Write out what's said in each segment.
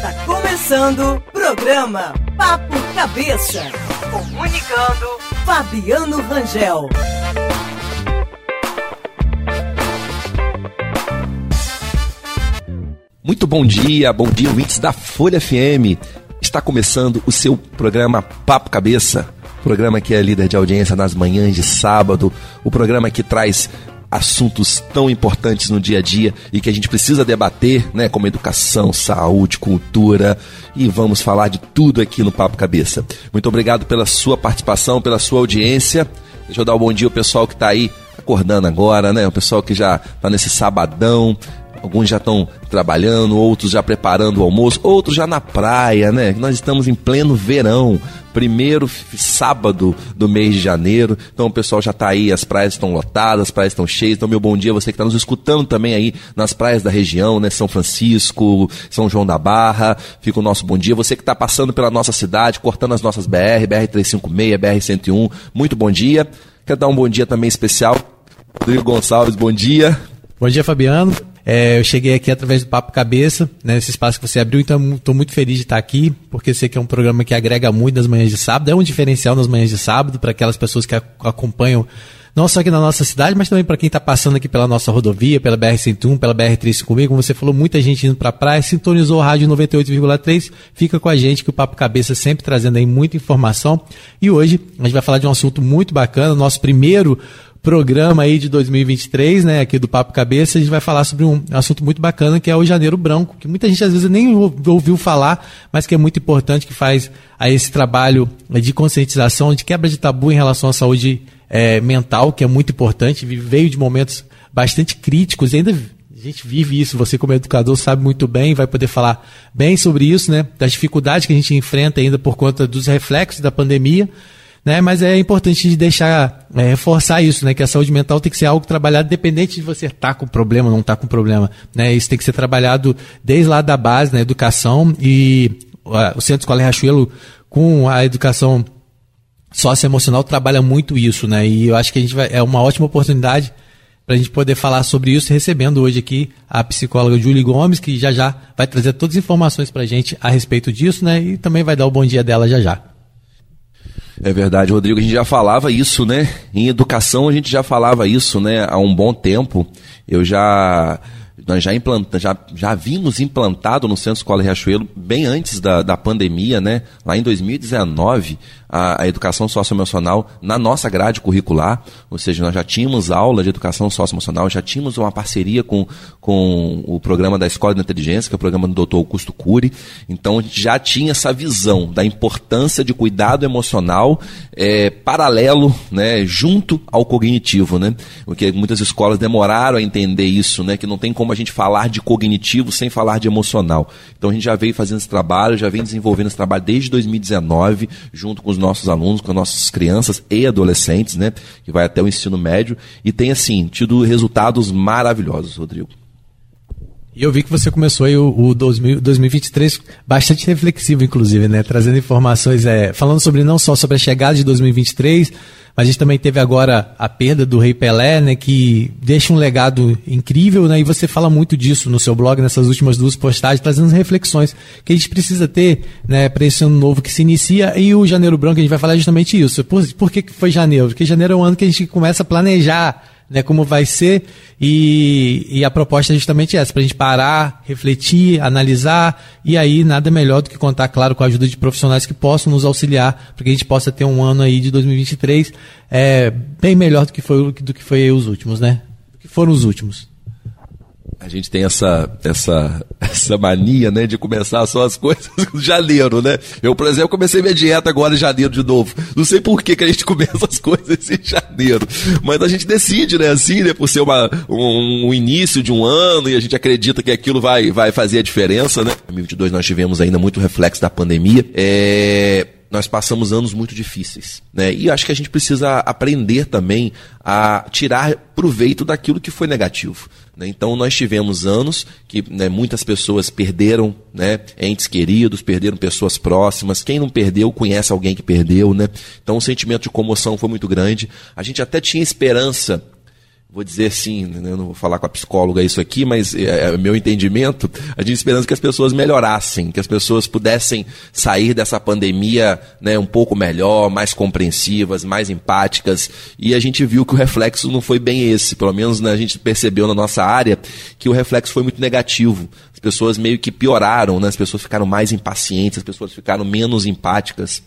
Está começando o programa Papo Cabeça. Comunicando Fabiano Rangel. Muito bom dia, bom dia, ouvintes da Folha FM. Está começando o seu programa Papo Cabeça. Programa que é líder de audiência nas manhãs de sábado. O programa que traz assuntos tão importantes no dia a dia e que a gente precisa debater, né, como educação, saúde, cultura, e vamos falar de tudo aqui no Papo Cabeça. Muito obrigado pela sua participação, pela sua audiência. Deixa eu dar um bom dia ao pessoal que está aí acordando agora, né? O pessoal que já está nesse sabadão, Alguns já estão trabalhando, outros já preparando o almoço, outros já na praia, né? Nós estamos em pleno verão, primeiro sábado do mês de janeiro. Então o pessoal já está aí, as praias estão lotadas, as praias estão cheias. Então, meu bom dia, você que está nos escutando também aí nas praias da região, né? São Francisco, São João da Barra. Fica o nosso bom dia. Você que está passando pela nossa cidade, cortando as nossas BR, BR-356, BR-101, muito bom dia. Quero dar um bom dia também especial. Rodrigo Gonçalves, bom dia. Bom dia, Fabiano. É, eu cheguei aqui através do Papo Cabeça, né, nesse espaço que você abriu, então estou muito feliz de estar aqui, porque sei que é um programa que agrega muito nas manhãs de sábado, é um diferencial nas manhãs de sábado para aquelas pessoas que acompanham não só aqui na nossa cidade, mas também para quem está passando aqui pela nossa rodovia, pela BR-101, pela BR-356, como você falou, muita gente indo para a praia, sintonizou o rádio 98,3, fica com a gente que o Papo Cabeça sempre trazendo aí muita informação. E hoje a gente vai falar de um assunto muito bacana, nosso primeiro programa aí de 2023, né, aqui do Papo Cabeça, a gente vai falar sobre um assunto muito bacana que é o Janeiro Branco, que muita gente às vezes nem ouviu falar, mas que é muito importante, que faz a esse trabalho de conscientização, de quebra de tabu em relação à saúde é, mental, que é muito importante, veio de momentos bastante críticos ainda a gente vive isso, você como educador sabe muito bem, vai poder falar bem sobre isso, né, das dificuldades que a gente enfrenta ainda por conta dos reflexos da pandemia, né? Mas é importante deixar, é, reforçar isso, né? Que a saúde mental tem que ser algo trabalhado independente de você estar tá com problema ou não estar tá com problema, né? Isso tem que ser trabalhado desde lá da base, na educação e uh, o Centro Escola Riachuelo com a educação socioemocional trabalha muito isso, né? E eu acho que a gente vai, é uma ótima oportunidade para a gente poder falar sobre isso, recebendo hoje aqui a psicóloga Julie Gomes, que já já vai trazer todas as informações para a gente a respeito disso, né? E também vai dar o bom dia dela já já. É verdade, Rodrigo. A gente já falava isso, né? Em educação a gente já falava isso, né? Há um bom tempo. Eu já nós já, implanta, já, já vimos implantado no Centro Escola Riachuelo bem antes da, da pandemia, né? Lá em 2019, a, a educação socioemocional na nossa grade curricular, ou seja, nós já tínhamos aula de educação socioemocional, já tínhamos uma parceria com, com o programa da Escola de Inteligência, que é o programa do Dr. Augusto Cury, então a gente já tinha essa visão da importância de cuidado emocional é, paralelo, né, junto ao cognitivo, né? Porque muitas escolas demoraram a entender isso, né, que não tem como a gente falar de cognitivo sem falar de emocional. Então a gente já veio fazendo esse trabalho, já vem desenvolvendo esse trabalho desde 2019, junto com os nossos alunos, com as nossas crianças e adolescentes, né? Que vai até o ensino médio e tem, assim, tido resultados maravilhosos, Rodrigo. E eu vi que você começou aí o, o 2000, 2023 bastante reflexivo, inclusive, né? Trazendo informações, é, falando sobre não só sobre a chegada de 2023, mas a gente também teve agora a perda do Rei Pelé, né? Que deixa um legado incrível, né? E você fala muito disso no seu blog, nessas últimas duas postagens, trazendo reflexões que a gente precisa ter, né? Para esse ano novo que se inicia. E o Janeiro Branco, a gente vai falar justamente isso. Por, por que foi janeiro? Porque janeiro é um ano que a gente começa a planejar né, como vai ser, e, e a proposta é justamente essa, para a gente parar, refletir, analisar, e aí nada melhor do que contar, claro, com a ajuda de profissionais que possam nos auxiliar, para que a gente possa ter um ano aí de 2023 é, bem melhor do que foi, do que foi os últimos, né? Do que foram os últimos a gente tem essa, essa, essa mania, né, de começar só as coisas em janeiro, né? Eu, por exemplo, comecei minha dieta agora em janeiro de novo. Não sei por que, que a gente começa as coisas em janeiro. Mas a gente decide, né, assim, né, por ser uma, um, um início de um ano e a gente acredita que aquilo vai, vai fazer a diferença, né? Em 2022 nós tivemos ainda muito reflexo da pandemia. É nós passamos anos muito difíceis. Né? E acho que a gente precisa aprender também a tirar proveito daquilo que foi negativo. Né? Então, nós tivemos anos que né, muitas pessoas perderam né, entes queridos, perderam pessoas próximas. Quem não perdeu, conhece alguém que perdeu. Né? Então, o sentimento de comoção foi muito grande. A gente até tinha esperança vou dizer assim, né, não vou falar com a psicóloga isso aqui, mas é, é meu entendimento, a gente esperando que as pessoas melhorassem, que as pessoas pudessem sair dessa pandemia né, um pouco melhor, mais compreensivas, mais empáticas, e a gente viu que o reflexo não foi bem esse, pelo menos né, a gente percebeu na nossa área que o reflexo foi muito negativo. As pessoas meio que pioraram, né, as pessoas ficaram mais impacientes, as pessoas ficaram menos empáticas.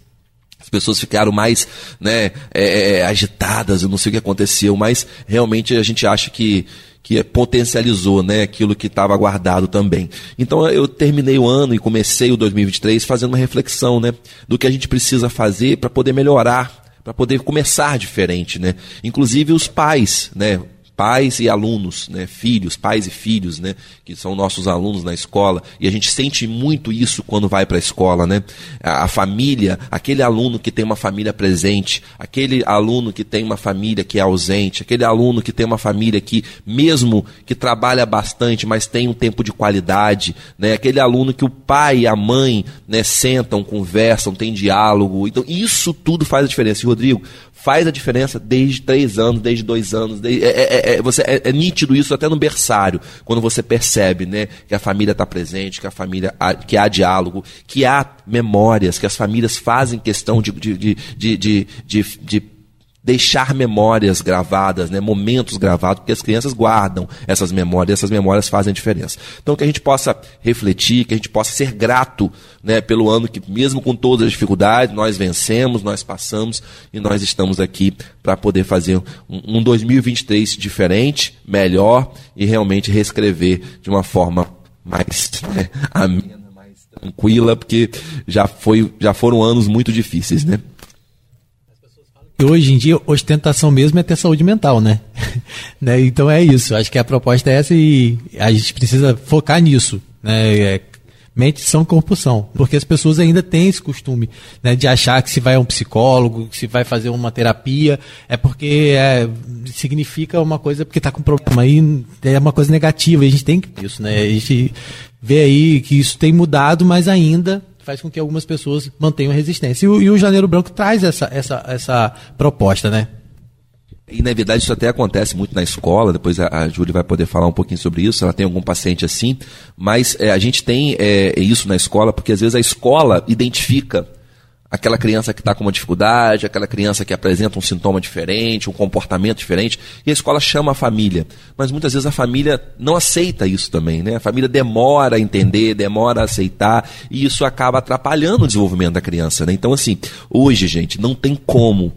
As pessoas ficaram mais né, é, é, agitadas, eu não sei o que aconteceu, mas realmente a gente acha que, que potencializou né, aquilo que estava guardado também. Então eu terminei o ano e comecei o 2023 fazendo uma reflexão né, do que a gente precisa fazer para poder melhorar para poder começar diferente, né? Inclusive os pais, né? Pais e alunos, né, filhos, pais e filhos, né, que são nossos alunos na escola, e a gente sente muito isso quando vai para a escola, né? A, família, aquele aluno que tem uma família presente, aquele aluno que tem uma família que é ausente, aquele aluno que tem uma família que mesmo que trabalha bastante, mas tem um tempo de qualidade, né? Aquele aluno que o pai e a mãe, né, sentam, conversam, tem diálogo. Então, isso tudo faz a diferença. E Rodrigo, faz a diferença desde três anos, desde dois anos. Desde, é, é, é, você, é, é, nítido isso até no berçário, quando você percebe né, que a família está presente, que a família há, que há diálogo, que há memórias, que as famílias fazem questão de, de, de, de, de, de deixar memórias gravadas, né, momentos gravados, porque as crianças guardam essas memórias, essas memórias fazem diferença. Então que a gente possa refletir, que a gente possa ser grato, né, pelo ano que mesmo com todas as dificuldades, nós vencemos, nós passamos e nós estamos aqui para poder fazer um, um 2023 diferente, melhor e realmente reescrever de uma forma mais né, amena, mais tranquila, porque já foi, já foram anos muito difíceis, né? Hoje em dia, ostentação mesmo é ter saúde mental, né? né? Então é isso. Acho que a proposta é essa e a gente precisa focar nisso. Né? É, mente são corpo são. Porque as pessoas ainda têm esse costume né, de achar que se vai a um psicólogo, que se vai fazer uma terapia, é porque é, significa uma coisa porque está com problema. Aí é uma coisa negativa. E a gente tem que isso, né? A gente vê aí que isso tem mudado, mas ainda faz com que algumas pessoas mantenham resistência. E o, e o Janeiro Branco traz essa, essa, essa proposta, né? E na verdade isso até acontece muito na escola, depois a, a Júlia vai poder falar um pouquinho sobre isso, ela tem algum paciente assim, mas é, a gente tem é, isso na escola porque às vezes a escola identifica aquela criança que está com uma dificuldade, aquela criança que apresenta um sintoma diferente, um comportamento diferente, e a escola chama a família. Mas muitas vezes a família não aceita isso também, né? A família demora a entender, demora a aceitar, e isso acaba atrapalhando o desenvolvimento da criança, né? Então, assim, hoje, gente, não tem como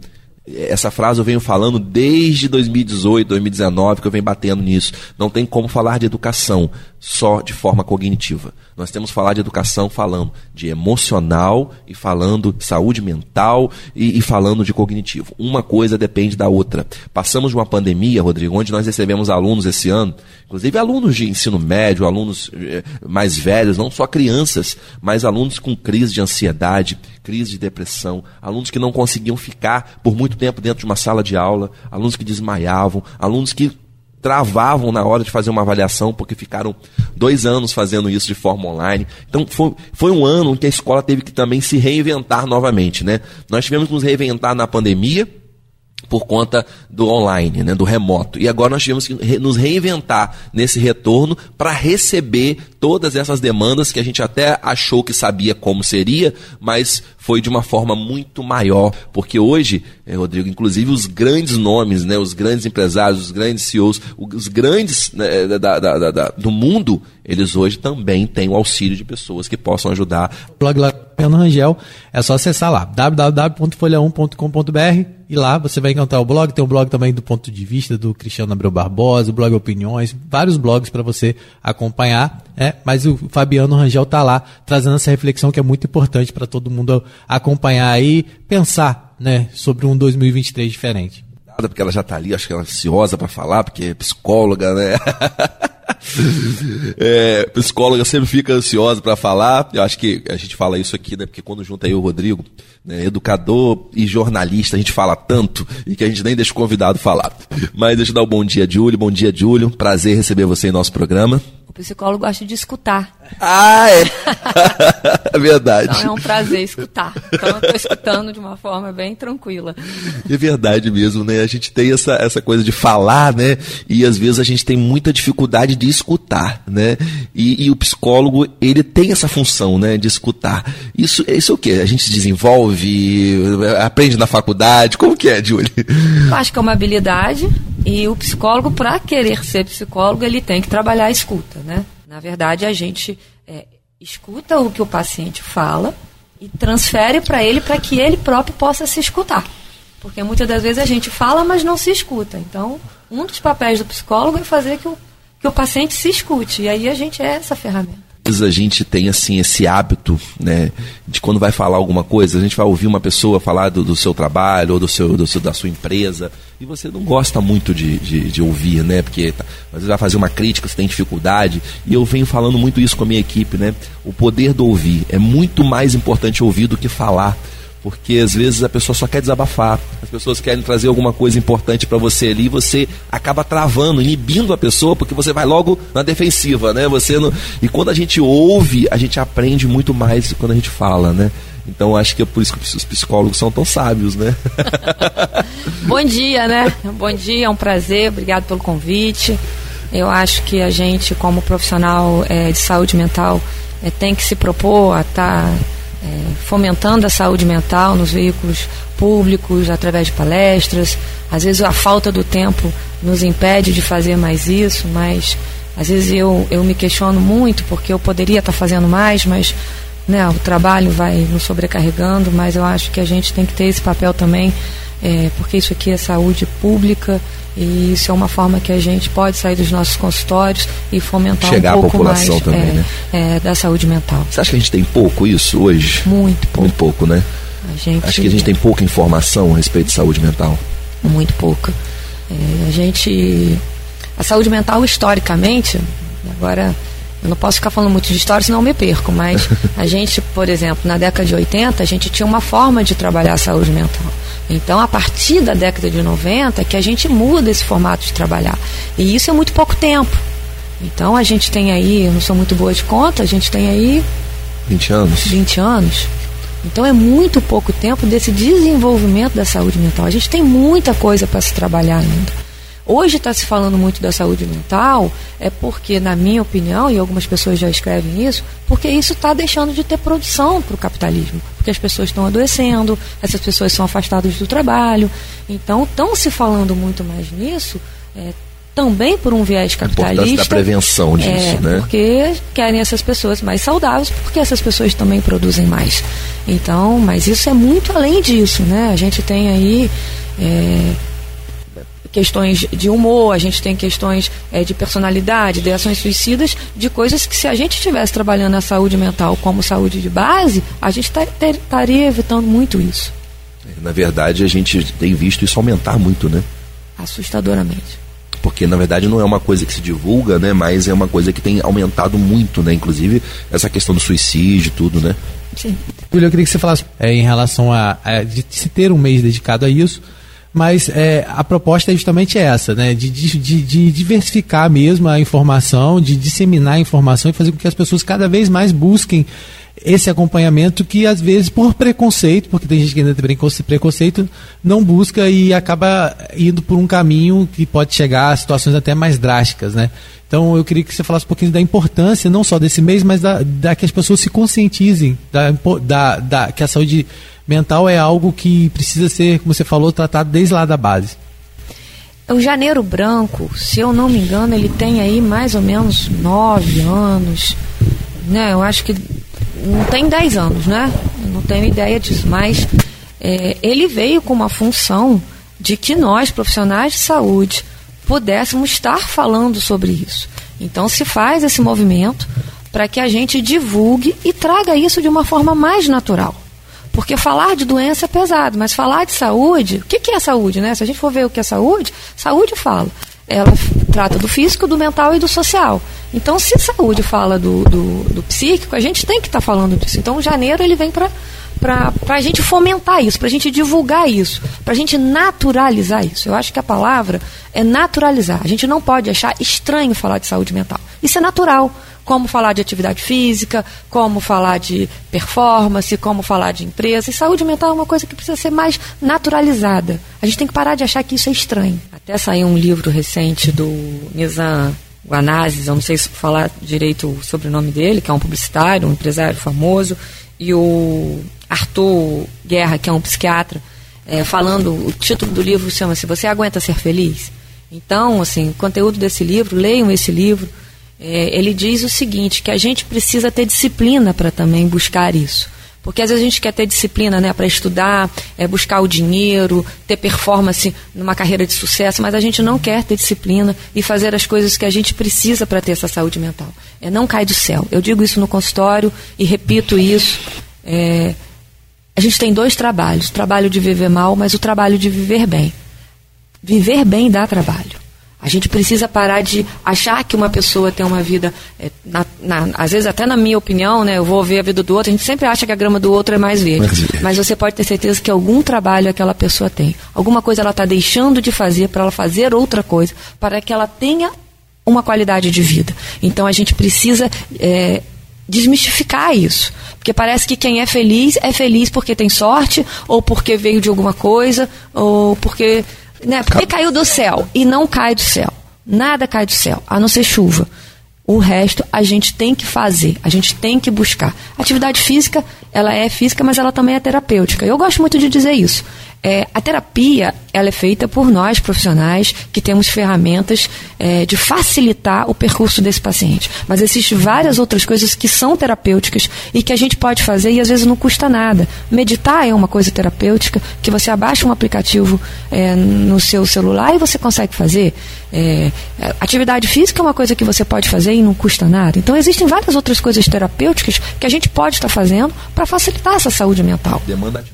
essa frase eu venho falando desde 2018, 2019, que eu venho batendo nisso. Não tem como falar de educação só de forma cognitiva. Nós temos falar de educação falando de emocional e falando de saúde mental e, e, falando de cognitivo. Uma coisa depende da outra. Passamos de uma pandemia, Rodrigo, onde nós recebemos alunos esse ano, inclusive alunos de ensino médio, alunos eh, mais velhos, não só crianças, mas alunos com crise de ansiedade, crise de depressão, alunos que não conseguiam ficar por muito tempo dentro de uma sala de aula, alunos que desmaiavam, alunos que travavam na hora de fazer uma avaliação, porque ficaram dois anos fazendo isso de forma online. Então foi, foi um ano em que a escola teve que também se reinventar novamente. Né? Nós tivemos que nos reinventar na pandemia, por conta do online, né, do remoto. E agora nós tivemos que nos reinventar nesse retorno para receber todas essas demandas que a gente até achou que sabia como seria, mas foi de uma forma muito maior, porque hoje, eh, Rodrigo, inclusive os grandes nomes, né, os grandes empresários, os grandes CEOs, os grandes né, da, da, da, do mundo, eles hoje também têm o auxílio de pessoas que possam ajudar. Blog lá, Rangel, é só acessar lá, www.folha1.com.br e lá você vai encontrar o blog, tem um blog também do ponto de vista do Cristiano Abreu Barbosa, o blog Opiniões, vários blogs para você acompanhar, é, mas o Fabiano Rangel está lá trazendo essa reflexão que é muito importante para todo mundo acompanhar aí, pensar né, sobre um 2023 diferente. Porque ela já está ali, acho que ela é ansiosa para falar, porque é psicóloga, né? é, psicóloga sempre fica ansiosa para falar. Eu acho que a gente fala isso aqui, né? Porque quando junta aí o Rodrigo, né, educador e jornalista, a gente fala tanto e que a gente nem deixa o convidado falar. Mas deixa eu dar o um bom dia, Júlio. Bom dia, Júlio. Prazer receber você em nosso programa psicólogo gosta de escutar. Ah, é. é verdade. Então é um prazer escutar. Então eu estou escutando de uma forma bem tranquila. É verdade mesmo, né? A gente tem essa, essa coisa de falar, né? E às vezes a gente tem muita dificuldade de escutar, né? E, e o psicólogo, ele tem essa função, né? De escutar. Isso, isso é o quê? A gente desenvolve, aprende na faculdade? Como que é, Julie? Eu acho que é uma habilidade e o psicólogo, para querer ser psicólogo, ele tem que trabalhar a escuta, né? Na verdade, a gente é, escuta o que o paciente fala e transfere para ele para que ele próprio possa se escutar. Porque muitas das vezes a gente fala, mas não se escuta. Então, um dos papéis do psicólogo é fazer que o, que o paciente se escute. E aí a gente é essa ferramenta a gente tem assim esse hábito, né, de quando vai falar alguma coisa, a gente vai ouvir uma pessoa falar do, do seu trabalho ou do seu, do seu, da sua empresa e você não gosta muito de, de, de ouvir, né, porque tá, às vezes vai fazer uma crítica, você tem dificuldade e eu venho falando muito isso com a minha equipe, né, o poder do ouvir é muito mais importante ouvir do que falar porque às vezes a pessoa só quer desabafar, as pessoas querem trazer alguma coisa importante para você ali, e você acaba travando, inibindo a pessoa, porque você vai logo na defensiva, né? Você não... E quando a gente ouve, a gente aprende muito mais do que quando a gente fala, né? Então acho que é por isso que os psicólogos são tão sábios, né? Bom dia, né? Bom dia, é um prazer, obrigado pelo convite. Eu acho que a gente, como profissional é, de saúde mental, é, tem que se propor a estar. Tá é, fomentando a saúde mental nos veículos públicos, através de palestras. Às vezes a falta do tempo nos impede de fazer mais isso, mas às vezes eu, eu me questiono muito porque eu poderia estar fazendo mais, mas né, o trabalho vai nos sobrecarregando, mas eu acho que a gente tem que ter esse papel também, é, porque isso aqui é saúde pública e isso é uma forma que a gente pode sair dos nossos consultórios e fomentar Chegar um pouco mais também, é, né? é, da saúde mental. Você acha que a gente tem pouco isso hoje? Muito pouco. Muito pouco, né? Gente... Acho que a gente tem pouca informação a respeito de saúde mental. Muito pouca. É, a gente. A saúde mental, historicamente, agora eu não posso ficar falando muito de história, senão eu me perco, mas a gente, por exemplo, na década de 80, a gente tinha uma forma de trabalhar a saúde mental. Então, a partir da década de 90 é que a gente muda esse formato de trabalhar. E isso é muito pouco tempo. Então, a gente tem aí, eu não sou muito boa de conta, a gente tem aí. 20 anos. 20 anos. Então, é muito pouco tempo desse desenvolvimento da saúde mental. A gente tem muita coisa para se trabalhar ainda. Hoje está se falando muito da saúde mental, é porque, na minha opinião, e algumas pessoas já escrevem isso, porque isso está deixando de ter produção para o capitalismo. Porque as pessoas estão adoecendo, essas pessoas são afastadas do trabalho. Então, estão se falando muito mais nisso. É, também por um viés capitalista. A da prevenção disso, é, né? Porque querem essas pessoas mais saudáveis, porque essas pessoas também produzem mais. Então, mas isso é muito além disso, né? A gente tem aí é, questões de humor, a gente tem questões é, de personalidade, de ações suicidas, de coisas que se a gente estivesse trabalhando a saúde mental como saúde de base, a gente estaria evitando muito isso. Na verdade, a gente tem visto isso aumentar muito, né? Assustadoramente. Porque na verdade não é uma coisa que se divulga, né? Mas é uma coisa que tem aumentado muito, né? Inclusive essa questão do suicídio, tudo, né? Sim. Júlio, eu queria que você falasse é, em relação a, a de se ter um mês dedicado a isso mas é, a proposta é justamente essa, né? De, de, de, diversificar mesmo a informação, de disseminar a informação e fazer com que as pessoas cada vez mais busquem esse acompanhamento que às vezes por preconceito, porque tem gente que ainda tem preconceito, não busca e acaba indo por um caminho que pode chegar a situações até mais drásticas, né? Então eu queria que você falasse um pouquinho da importância, não só desse mês, mas da, da que as pessoas se conscientizem da, da, da que a saúde mental é algo que precisa ser, como você falou, tratado desde lá da base. O Janeiro Branco, se eu não me engano, ele tem aí mais ou menos nove anos, né? Eu acho que não tem dez anos, né? Eu não tenho ideia disso, mas é, ele veio com uma função de que nós, profissionais de saúde, pudéssemos estar falando sobre isso. Então se faz esse movimento para que a gente divulgue e traga isso de uma forma mais natural. Porque falar de doença é pesado, mas falar de saúde, o que, que é saúde, né? Se a gente for ver o que é saúde, saúde fala. Ela trata do físico, do mental e do social. Então, se saúde fala do, do, do psíquico, a gente tem que estar tá falando disso. Então, janeiro ele vem para para a gente fomentar isso, para a gente divulgar isso, para a gente naturalizar isso. Eu acho que a palavra é naturalizar. A gente não pode achar estranho falar de saúde mental. Isso é natural. Como falar de atividade física, como falar de performance, como falar de empresa. E saúde mental é uma coisa que precisa ser mais naturalizada. A gente tem que parar de achar que isso é estranho. Até saiu um livro recente do Nizam Guanazes, eu não sei se falar direito o sobrenome dele, que é um publicitário, um empresário famoso, e o Arthur Guerra, que é um psiquiatra, é, falando, o título do livro chama-se Você Aguenta Ser Feliz? Então, assim, o conteúdo desse livro, leiam esse livro, é, ele diz o seguinte, que a gente precisa ter disciplina para também buscar isso. Porque às vezes a gente quer ter disciplina né, para estudar, é, buscar o dinheiro, ter performance numa carreira de sucesso, mas a gente não quer ter disciplina e fazer as coisas que a gente precisa para ter essa saúde mental. É, não cai do céu. Eu digo isso no consultório e repito isso. É, a gente tem dois trabalhos: o trabalho de viver mal, mas o trabalho de viver bem. Viver bem dá trabalho. A gente precisa parar de achar que uma pessoa tem uma vida, é, na, na, às vezes até na minha opinião, né, eu vou ver a vida do outro, a gente sempre acha que a grama do outro é mais verde. Verde. Mas você pode ter certeza que algum trabalho aquela pessoa tem. Alguma coisa ela está deixando de fazer para ela fazer outra coisa, para que ela tenha uma qualidade de vida. Então a gente precisa é, desmistificar isso. Porque parece que quem é feliz é feliz porque tem sorte, ou porque veio de alguma coisa, ou porque né? Porque caiu do céu. E não cai do céu. Nada cai do céu, a não ser chuva. O resto a gente tem que fazer, a gente tem que buscar. Atividade física, ela é física, mas ela também é terapêutica. Eu gosto muito de dizer isso. É, a terapia ela é feita por nós profissionais que temos ferramentas é, de facilitar o percurso desse paciente. Mas existem várias outras coisas que são terapêuticas e que a gente pode fazer e às vezes não custa nada. Meditar é uma coisa terapêutica que você abaixa um aplicativo é, no seu celular e você consegue fazer. É, atividade física é uma coisa que você pode fazer e não custa nada. Então existem várias outras coisas terapêuticas que a gente pode estar fazendo para facilitar essa saúde mental. Demanda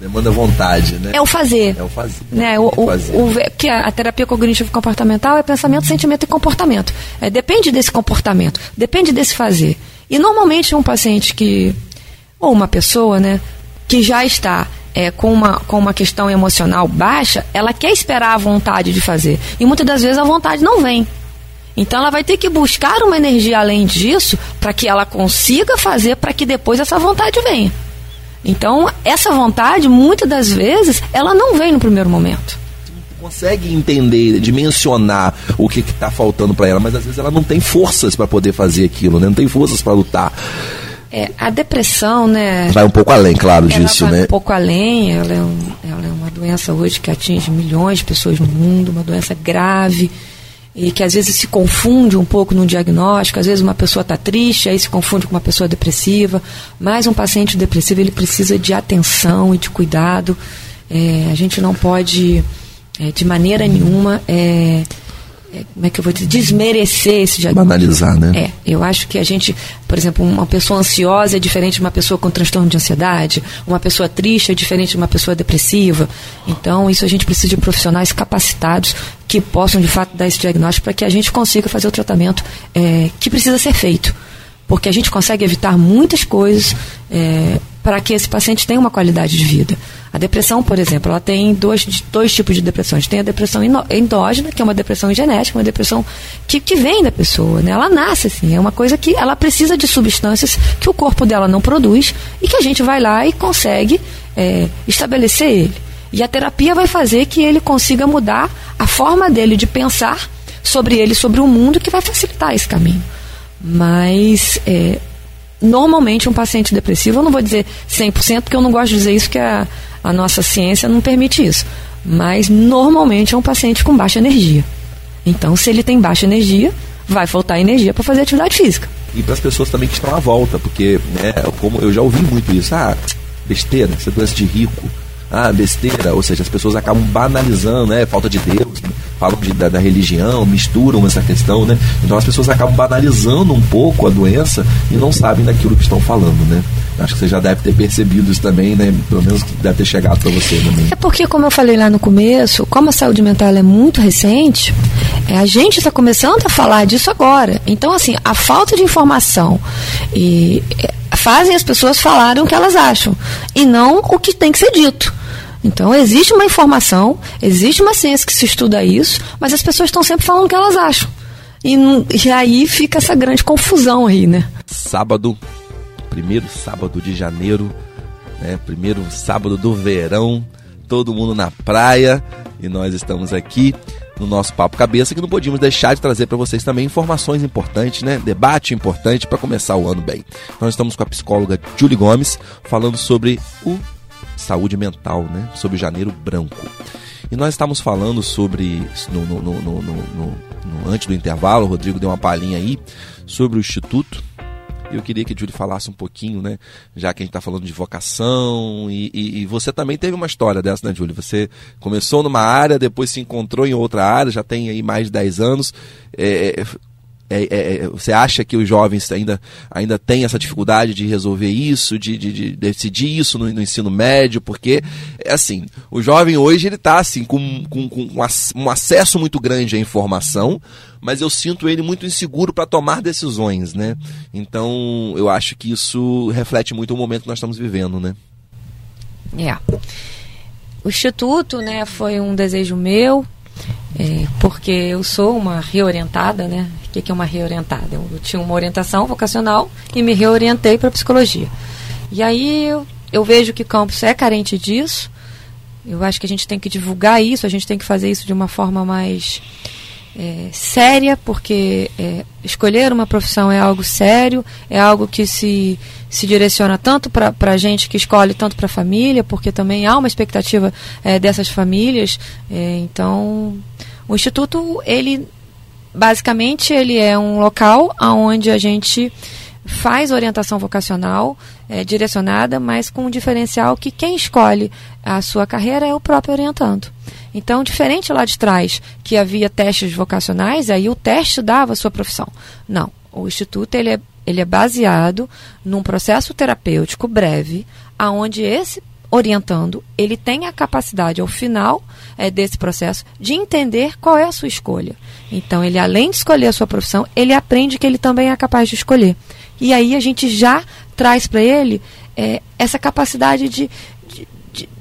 Demanda vontade, né? É o fazer. É o fazer. Né? O, o, fazer. O, que a terapia cognitivo comportamental é pensamento, sentimento e comportamento. É, depende desse comportamento, depende desse fazer. E normalmente um paciente que, ou uma pessoa, né, que já está é, com, uma, com uma questão emocional baixa, ela quer esperar a vontade de fazer. E muitas das vezes a vontade não vem. Então ela vai ter que buscar uma energia além disso para que ela consiga fazer para que depois essa vontade venha. Então, essa vontade, muitas das vezes, ela não vem no primeiro momento consegue entender, dimensionar o que está faltando para ela, mas às vezes ela não tem forças para poder fazer aquilo, né? não tem forças para lutar. É, a depressão, né? Vai um pouco além, claro, disso, vai né? Um pouco além, ela é, um, ela é uma doença hoje que atinge milhões de pessoas no mundo, uma doença grave e que às vezes se confunde um pouco no diagnóstico, às vezes uma pessoa está triste, aí se confunde com uma pessoa depressiva, mas um paciente depressivo ele precisa de atenção e de cuidado, é, a gente não pode é, de maneira nenhuma é, é, como é que eu vou dizer, desmerecer esse diagnóstico. Banalizar, né? É, eu acho que a gente, por exemplo, uma pessoa ansiosa é diferente de uma pessoa com transtorno de ansiedade, uma pessoa triste é diferente de uma pessoa depressiva. Então, isso a gente precisa de profissionais capacitados que possam, de fato, dar esse diagnóstico para que a gente consiga fazer o tratamento é, que precisa ser feito. Porque a gente consegue evitar muitas coisas é, para que esse paciente tenha uma qualidade de vida. A depressão, por exemplo, ela tem dois, dois tipos de depressões. Tem a depressão endógena, que é uma depressão genética, uma depressão que, que vem da pessoa, né? Ela nasce assim, é uma coisa que ela precisa de substâncias que o corpo dela não produz e que a gente vai lá e consegue é, estabelecer ele. E a terapia vai fazer que ele consiga mudar a forma dele de pensar sobre ele, sobre o mundo, que vai facilitar esse caminho. Mas é, normalmente um paciente depressivo, eu não vou dizer 100%, porque eu não gosto de dizer isso, que a, a nossa ciência não permite isso. Mas normalmente é um paciente com baixa energia. Então, se ele tem baixa energia, vai faltar energia para fazer atividade física. E para as pessoas também que estão à volta, porque, né, como eu já ouvi muito isso, ah, besteira, você é doença de rico, ah, besteira, ou seja, as pessoas acabam banalizando, né, falta de Deus, falam de, da, da, religião, misturam essa questão, né? Então as pessoas acabam banalizando um pouco a doença e não sabem daquilo que estão falando, né? Acho que você já deve ter percebido isso também, né? Pelo menos deve ter chegado para você também. É porque, como eu falei lá no começo, como a saúde mental é muito recente, é, a gente está começando a falar disso agora. Então, assim, a falta de informação e é, fazem as pessoas falarem o que elas acham e não o que tem que ser dito. Então, existe uma informação, existe uma ciência que se estuda isso, mas as pessoas estão sempre falando o que elas acham. e, e aí fica essa grande confusão aí, né? Sábado, primeiro sábado de janeiro, né? Primeiro sábado do verão, todo mundo na praia e nós estamos aqui no nosso Papo Cabeça que não podíamos deixar de trazer para vocês também informações importantes, né? Debate importante para começar o ano bem. Nós estamos com a psicóloga Julie Gomes falando sobre o saúde mental, né? Sobre janeiro branco. E nós estamos falando sobre, no, no, no, no, antes do intervalo, o Rodrigo deu uma palhinha aí, sobre o Instituto. Eu queria que a Júlia falasse um pouquinho, né? Já que a gente está falando de vocação. E, e, e, você também teve uma história dessa, né, Júlia? Você começou numa área, depois se encontrou em outra área, já tem aí mais de 10 anos. É, é, é, é, você acha que os jovens ainda, ainda têm essa dificuldade de resolver isso, de, de, de decidir isso no, no, ensino médio? Porque, é assim, o jovem hoje ele está assim, com, com, com um acesso muito grande à informação, mas eu sinto ele muito inseguro para tomar decisões, né? Então, eu acho que isso reflete muito o momento que nós estamos vivendo, né? É. O Instituto, né, foi um desejo meu, é, porque eu sou uma reorientada, né? O que é uma reorientada? Eu, eu tinha uma orientação vocacional e me reorientei para psicologia. E aí eu, eu vejo que o campus é carente disso. Eu acho que a gente tem que divulgar isso, a gente tem que fazer isso de uma forma mais é, séria, porque é, escolher uma profissão é algo sério, é algo que se, se direciona tanto para a gente que escolhe, tanto para a família, porque também há uma expectativa é, dessas famílias. É, então, o Instituto, ele basicamente, ele é um local onde a gente faz orientação vocacional é, direcionada, mas com um diferencial que quem escolhe a sua carreira é o próprio orientando. Então, diferente lá de trás, que havia testes vocacionais, aí o teste dava a sua profissão. Não, o Instituto ele é, ele é baseado num processo terapêutico breve, aonde esse orientando, ele tem a capacidade, ao final é, desse processo, de entender qual é a sua escolha. Então, ele, além de escolher a sua profissão, ele aprende que ele também é capaz de escolher. E aí a gente já traz para ele é, essa capacidade de,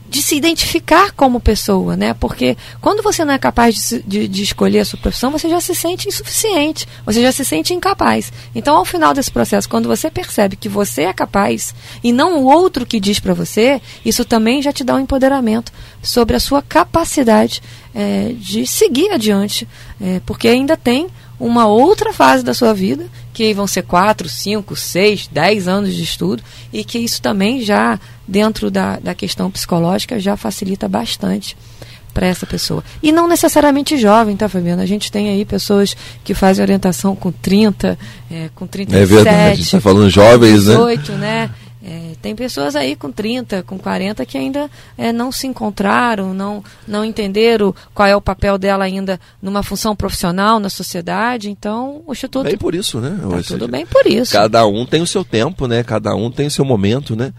de se identificar como pessoa, né? Porque quando você não é capaz de, de, de, escolher a sua profissão, você já se sente insuficiente, você já se sente incapaz. Então, ao final desse processo, quando você percebe que você é capaz e não o outro que diz para você, isso também já te dá um empoderamento sobre a sua capacidade é, de seguir adiante, é, porque ainda tem uma outra fase da sua vida, que vão ser 4, 5, 6, 10 anos de estudo, e que isso também já, dentro da, da questão psicológica, já facilita bastante para essa pessoa. E não necessariamente jovem, tá, Fabiana? A gente tem aí pessoas que fazem orientação com 30, é, com 37. É verdade, a gente está falando jovens, 18, né? né? Tem pessoas aí com 30, com 40 que ainda é, não se encontraram, não, não entenderam qual é o papel dela ainda numa função profissional na sociedade. Então, o Instituto. Bem por isso, né? Tá tudo bem por isso. Cada um tem o seu tempo, né? Cada um tem o seu momento, né?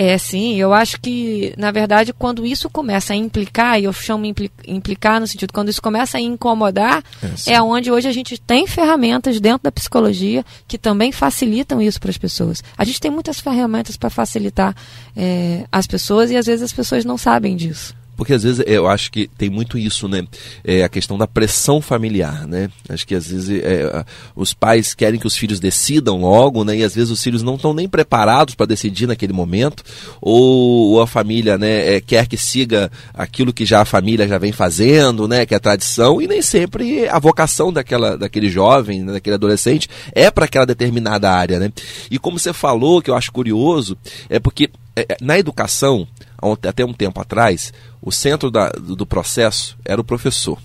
É, sim, eu acho que, na verdade, quando isso começa a implicar, e eu chamo implicar no sentido, quando isso começa a incomodar, é, é onde hoje a gente tem ferramentas dentro da psicologia que também facilitam isso para as pessoas. A gente tem muitas ferramentas para facilitar é, as pessoas e às vezes as pessoas não sabem disso. Porque às vezes eu acho que tem muito isso, né? É a questão da pressão familiar, né? Acho que às vezes é, os pais querem que os filhos decidam logo, né? E às vezes os filhos não estão nem preparados para decidir naquele momento, ou, a família, né, é, quer que siga aquilo que já a família já vem fazendo, né? Que é a tradição, e nem sempre a vocação daquela, daquele jovem, né, daquele adolescente é para aquela determinada área, né? E como você falou, que eu acho curioso, é porque é, é, na educação, até um tempo atrás, o centro da, do processo era o professor.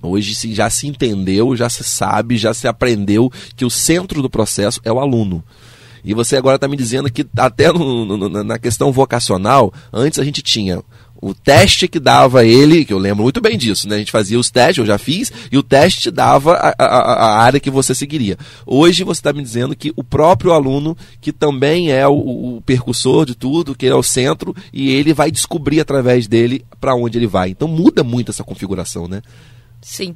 Hoje já se entendeu, já se sabe, já se aprendeu que o centro do processo é o aluno. E você agora está me dizendo que até no, no, na questão vocacional, antes a gente tinha o teste que dava ele, que eu lembro muito bem disso, né? A gente fazia os testes, eu já fiz, e o teste dava a, a, a área que você seguiria. Hoje você está me dizendo que o próprio aluno, que também é o, o percursor de tudo, que é o centro, e ele vai descobrir através dele para onde ele vai. Então muda muito essa configuração, né? Sim.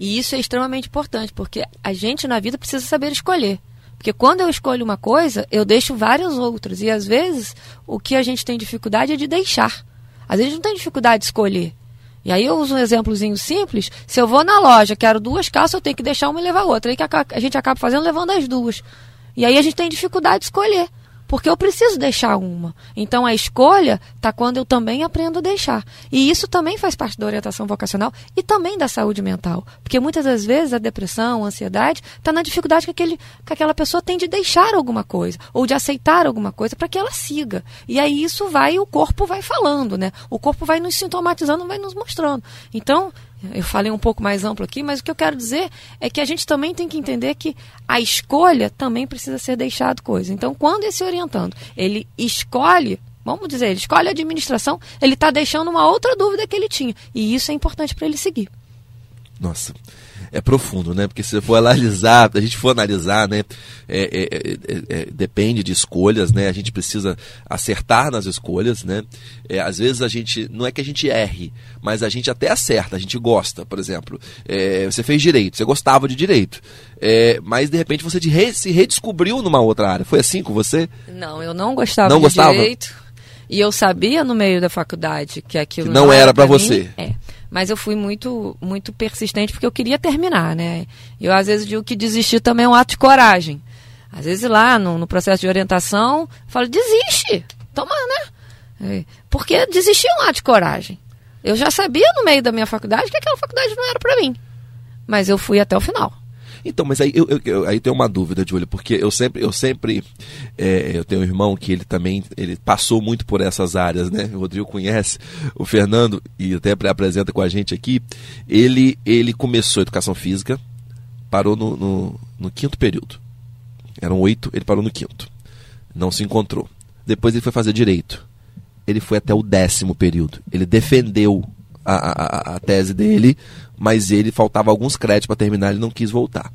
E isso é extremamente importante, porque a gente na vida precisa saber escolher. Porque quando eu escolho uma coisa, eu deixo várias outras. E às vezes o que a gente tem dificuldade é de deixar. Às vezes não tem dificuldade de escolher. E aí eu uso um exemplozinho simples. Se eu vou na loja, quero duas calças, eu tenho que deixar uma e levar outra. Aí que a gente acaba fazendo levando as duas. E aí a gente tem dificuldade de escolher porque eu preciso deixar uma. Então a escolha está quando eu também aprendo a deixar. E isso também faz parte da orientação vocacional e também da saúde mental. Porque muitas das vezes a depressão, a ansiedade, está na dificuldade que, aquele, que aquela pessoa tem de deixar alguma coisa, ou de aceitar alguma coisa para que ela siga. E aí isso vai, o corpo vai falando, né? O corpo vai nos sintomatizando, vai nos mostrando. Então, eu falei um pouco mais amplo aqui, mas o que eu quero dizer é que a gente também tem que entender que a escolha também precisa ser deixado coisa. Então, quando esse orientando, ele escolhe, vamos dizer, ele escolhe a administração, ele está deixando uma outra dúvida que ele tinha. E isso é importante para ele seguir. Nossa, é profundo, né? Porque se for analisar, a gente for analisar, né? É, é, é, é, depende de escolhas, né? A gente precisa acertar nas escolhas, né? É, às vezes a gente, não é que a gente erre, mas a gente até acerta, a gente gosta, por exemplo. É, você fez direito, você gostava de direito, mas de repente você se redescobriu numa outra área. Foi assim com você? Não, eu não gostava não de gostava? direito. E eu sabia no meio da faculdade que aquilo que não, não, era, era para você. É mas eu fui muito muito persistente porque eu queria terminar, né? Eu às vezes digo que desistir também é um ato de coragem. Às vezes lá no, no processo de orientação, eu falo, desiste, toma, né? É, porque desistir é um ato de coragem. Eu já sabia no meio da minha faculdade que aquela faculdade não era para mim. Mas eu fui até o final. Então, mas aí eu, eu, eu aí tem uma dúvida, Júlia, porque eu sempre, eu sempre, é, eu tenho um irmão que ele também, ele passou muito por essas áreas, né? O Rodrigo conhece, o Fernando e até apresenta com a gente aqui. Ele, ele começou educação física, parou no, no, no quinto período. Eram oito, ele parou no quinto. Não se encontrou. Depois ele foi fazer direito. Ele foi até o décimo período. Ele defendeu a, a, a tese dele, mas ele faltava alguns créditos para terminar, ele não quis voltar.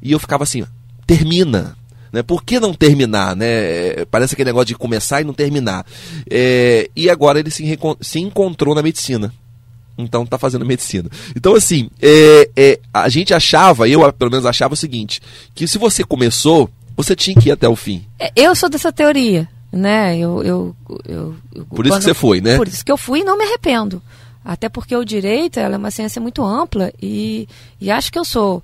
E eu ficava assim, termina. Né? Por que não terminar? Né? Parece aquele negócio de começar e não terminar. É, e agora ele se, se encontrou na medicina. Então está fazendo medicina. Então, assim, é, é, a gente achava, eu pelo menos achava o seguinte: que se você começou, você tinha que ir até o fim. É, eu sou dessa teoria, né? Eu, eu, eu, eu por isso que você foi, né? Por isso que eu fui e não me arrependo. Até porque o direito é uma ciência muito ampla e, e acho que eu sou.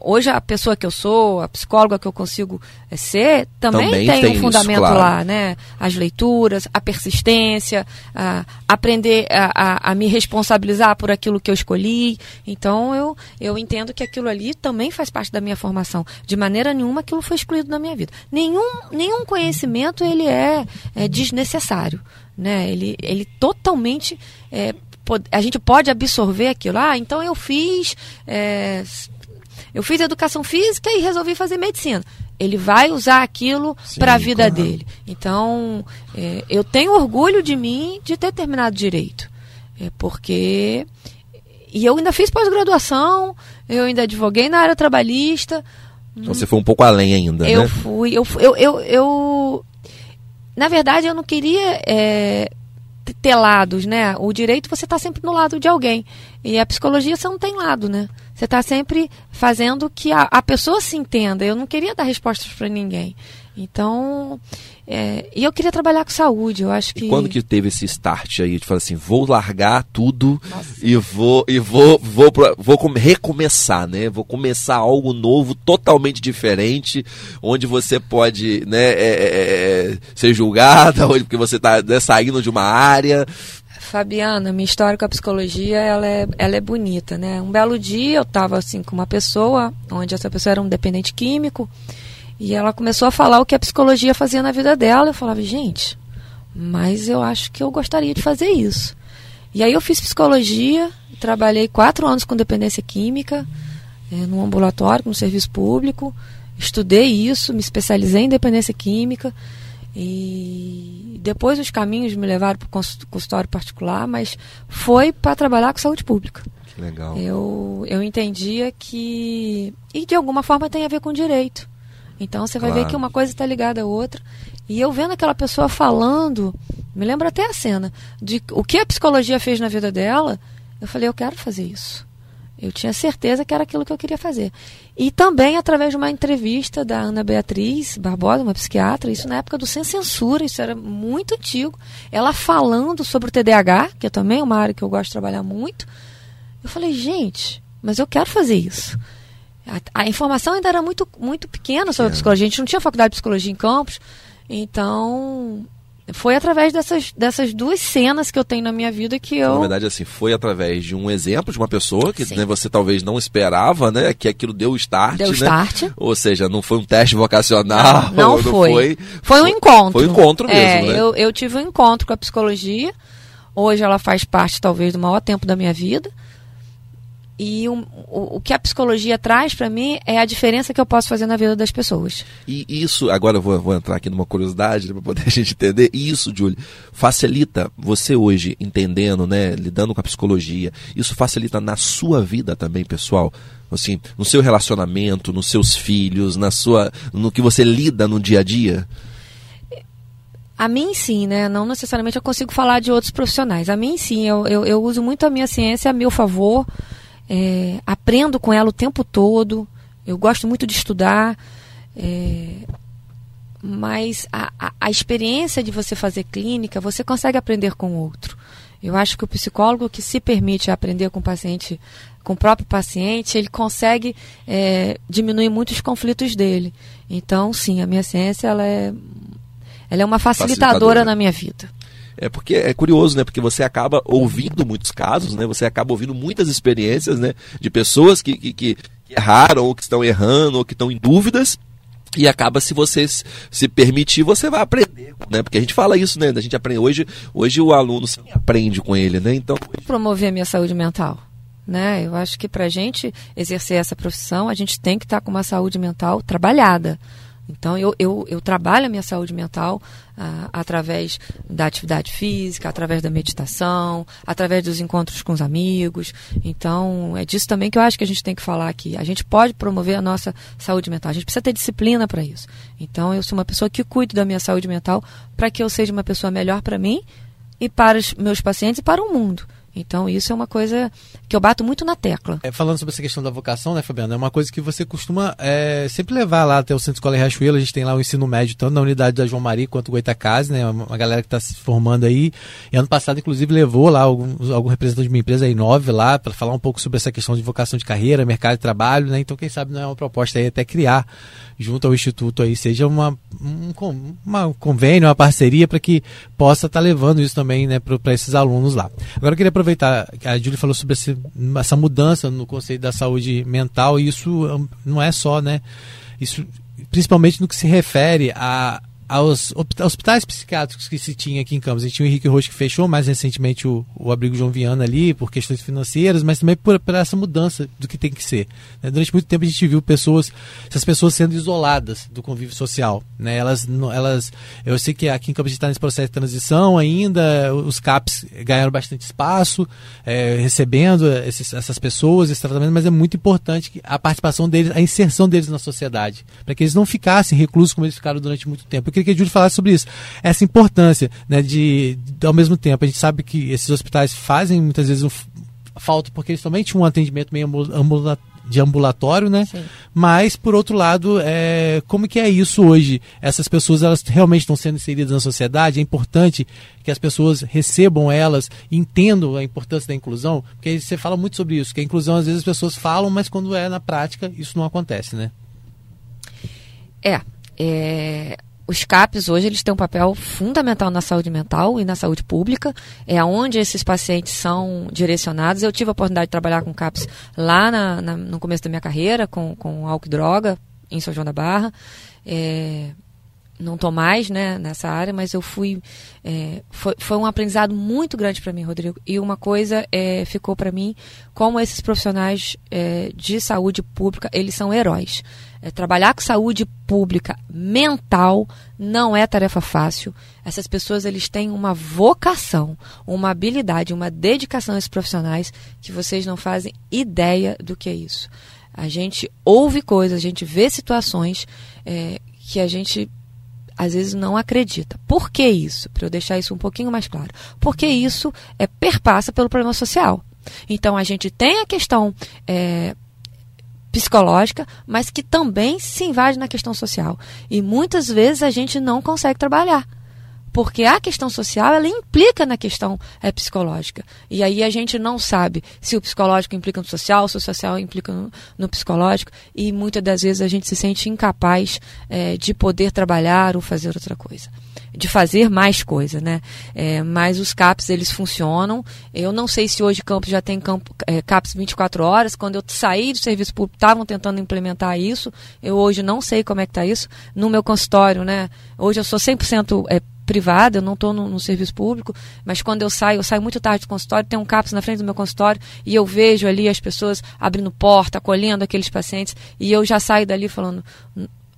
Hoje a pessoa que eu sou, a psicóloga que eu consigo eh, ser, também, também tem, tem, um fundamento claro. lá, né? As leituras, a persistência, a aprender a, a, a, me responsabilizar por aquilo que eu escolhi. Então eu, eu entendo que aquilo ali também faz parte da minha formação. De maneira nenhuma aquilo foi excluído da minha vida. Nenhum, nenhum conhecimento ele é, é desnecessário né? Ele, ele totalmente é, a gente pode absorver aquilo. Ah, então eu fiz é, eu fiz educação física e resolvi fazer medicina. Ele vai usar aquilo para a vida claro. dele. Então, é, eu tenho orgulho de mim de ter terminado direito. É porque. E eu ainda fiz pós-graduação, eu ainda advoguei na área trabalhista. Então você foi um pouco além ainda, eu né? Fui, eu fui. Eu, eu, eu, na verdade, eu não queria é, ter lados, né? O direito você está sempre no lado de alguém. E a psicologia você não tem lado, né? Você está sempre fazendo que a, a, pessoa se entenda. Eu não queria dar respostas para ninguém. Então, é, e eu queria trabalhar com saúde. Eu acho que. E quando que teve esse start aí de falar assim, vou largar tudo Nossa. e vou e vou vou vou recomeçar, né? Vou começar algo novo, totalmente diferente, onde você pode, né, é, é, é ser julgada, porque você está né, saindo de uma área. Fabiana, minha história com a psicologia, ela é, ela é bonita, né? Um belo dia eu estava assim com uma pessoa, onde essa pessoa era um dependente químico, e ela começou a falar o que a psicologia fazia na vida dela. Eu falava, gente, mas eu acho que eu gostaria de fazer isso. E aí eu fiz psicologia, trabalhei quatro anos com dependência química, é, num ambulatório, no serviço público, estudei isso, me especializei em dependência química. E depois os caminhos me levaram para o consultório particular, mas foi para trabalhar com saúde pública. Que legal. Eu, eu entendia que. E de alguma forma tem a ver com direito. Então você vai claro. ver que uma coisa está ligada à outra. E eu vendo aquela pessoa falando, me lembro até a cena, de o que a psicologia fez na vida dela, eu falei, eu quero fazer isso. Eu tinha certeza que era aquilo que eu queria fazer. E também através de uma entrevista da Ana Beatriz Barbosa, uma psiquiatra, isso na época do Sem Censura, isso era muito antigo. Ela falando sobre o TDAH, que é também uma área que eu gosto de trabalhar muito. Eu falei, gente, mas eu quero fazer isso. A, a informação ainda era muito, muito pequena sobre a psicologia. A gente não tinha faculdade de psicologia em Campos. Então, foi através dessas, dessas duas cenas que eu tenho na minha vida que eu. Na verdade, assim, foi através de um exemplo de uma pessoa que né, você talvez não esperava, né? Que aquilo deu start. Deu né? start. Ou seja, não foi um teste vocacional. Não, não, foi. foi. Foi um encontro. Foi um encontro mesmo, é, né? Eu, eu tive um encontro com a psicologia. Hoje ela faz parte, talvez, do maior tempo da minha vida. E o, o, o que a psicologia traz para mim é a diferença que eu posso fazer na vida das pessoas. E isso, agora eu vou, vou entrar aqui numa curiosidade né, para poder a gente entender. E isso, Júlio, facilita você hoje entendendo, né, lidando com a psicologia. Isso facilita na sua vida também, pessoal. Assim, no seu relacionamento, nos seus filhos, na sua, no que você lida no dia a dia. A mim sim, né? Não necessariamente eu consigo falar de outros profissionais. A mim sim, eu, eu, eu uso muito a minha ciência a meu favor é, aprendo com ela o tempo todo. Eu gosto muito de estudar. É, mas a, a, a, experiência de você fazer clínica, você consegue aprender com o outro. Eu acho que o psicólogo que se permite aprender com o paciente, com o próprio paciente, ele consegue é, diminuir muitos conflitos dele. Então, sim, a minha ciência ela é, ela é uma facilitadora, facilitadora. na minha vida. É porque é curioso, né? Porque você acaba ouvindo muitos casos, né? Você acaba ouvindo muitas experiências, né? De pessoas que, que, que erraram, ou que estão errando, ou que estão em dúvidas. E acaba, se você se permitir, você vai aprender, né? Porque a gente fala isso, né? A gente aprende hoje, hoje o aluno aprende com ele, né? Então, promover a minha saúde mental. Né? Eu acho que para a gente exercer essa profissão, a gente tem que estar tá com uma saúde mental trabalhada. Então, eu, eu, eu trabalho a minha saúde mental ah, através da atividade física, através da meditação, através dos encontros com os amigos. Então, é disso também que eu acho que a gente tem que falar aqui. A gente pode promover a nossa saúde mental, a gente precisa ter disciplina para isso. Então, eu sou uma pessoa que cuido da minha saúde mental para que eu seja uma pessoa melhor para mim e para os meus pacientes e para o mundo. Então, isso é uma coisa que eu bato muito na tecla. É, falando sobre essa questão da vocação, né, Fabiana? É uma coisa que você costuma é, sempre levar lá até o Centro Escola Riachuelo. A gente tem lá o ensino médio, tanto na unidade da João Maria quanto Goitacazes, né? Uma galera que está se formando aí. E ano passado, inclusive, levou lá algum, algum representante de uma empresa aí, nove lá, para falar um pouco sobre essa questão de vocação de carreira, mercado de trabalho, né? Então, quem sabe não é uma proposta aí até criar junto ao Instituto aí, seja uma, um, uma convênio, uma parceria para que possa estar tá levando isso também né, para esses alunos lá. Agora eu queria aproveitar, a Júlia falou sobre essa mudança no conceito da saúde mental, e isso não é só, né? Isso principalmente no que se refere a, aos hospitais psiquiátricos que se tinha aqui em Campos. A gente tinha o Henrique Rocha que fechou mais recentemente o, o abrigo João Viana ali por questões financeiras, mas também por, por essa mudança do que tem que ser. Né? Durante muito tempo a gente viu pessoas, essas pessoas sendo isoladas do convívio social. Né? Elas, elas, eu sei que aqui em Campos a gente está nesse processo de transição ainda, os CAPs ganharam bastante espaço, é, recebendo esses, essas pessoas, esse tratamento, mas é muito importante a participação deles, a inserção deles na sociedade, para que eles não ficassem reclusos como eles ficaram durante muito tempo. Porque queria que a Júlia falasse sobre isso. Essa importância, né, de, de, ao mesmo tempo, a gente sabe que esses hospitais fazem muitas vezes um, falta porque eles também tinham um atendimento meio de ambulatório, né? Sim. Mas, por outro lado, é, como que é isso hoje? Essas pessoas, elas realmente estão sendo inseridas na sociedade? É importante que as pessoas recebam elas, entendam a importância da inclusão? Porque você fala muito sobre isso, que a inclusão, às vezes, as pessoas falam, mas quando é na prática, isso não acontece, né? É, é os CAPs hoje eles têm um papel fundamental na saúde mental e na saúde pública. É onde esses pacientes são direcionados. Eu tive a oportunidade de trabalhar com CAPs lá na, na, no começo da minha carreira, com, com álcool e droga, em São João da Barra. É, não estou mais né, nessa área, mas eu fui. É, foi, foi um aprendizado muito grande para mim, Rodrigo. E uma coisa é, ficou para mim: como esses profissionais é, de saúde pública, eles são heróis. É, trabalhar com saúde pública mental não é tarefa fácil. Essas pessoas eles têm uma vocação, uma habilidade, uma dedicação a esses profissionais que vocês não fazem ideia do que é isso. A gente ouve coisas, a gente vê situações é, que a gente às vezes não acredita. Por que isso? Para eu deixar isso um pouquinho mais claro. Porque isso é perpassa pelo problema social. Então a gente tem a questão é, psicológica, mas que também se invade na questão social. E muitas vezes a gente não consegue trabalhar. Porque a questão social ela implica na questão é, psicológica. E aí a gente não sabe se o psicológico implica no social, se o social implica no, no psicológico. E muitas das vezes a gente se sente incapaz é, de poder trabalhar ou fazer outra coisa de fazer mais coisa, né? É, mas os CAPs eles funcionam. Eu não sei se hoje Campos já tem campo, é, CAPs 24 horas. Quando eu saí do serviço público, estavam tentando implementar isso. Eu hoje não sei como é que está isso. No meu consultório, né? Hoje eu sou 100% é, privada, eu não estou no, no, serviço público, mas quando eu saio, eu saio muito tarde do consultório, tem um CAPS na frente do meu consultório e eu vejo ali as pessoas abrindo porta, acolhendo aqueles pacientes e eu já saio dali falando,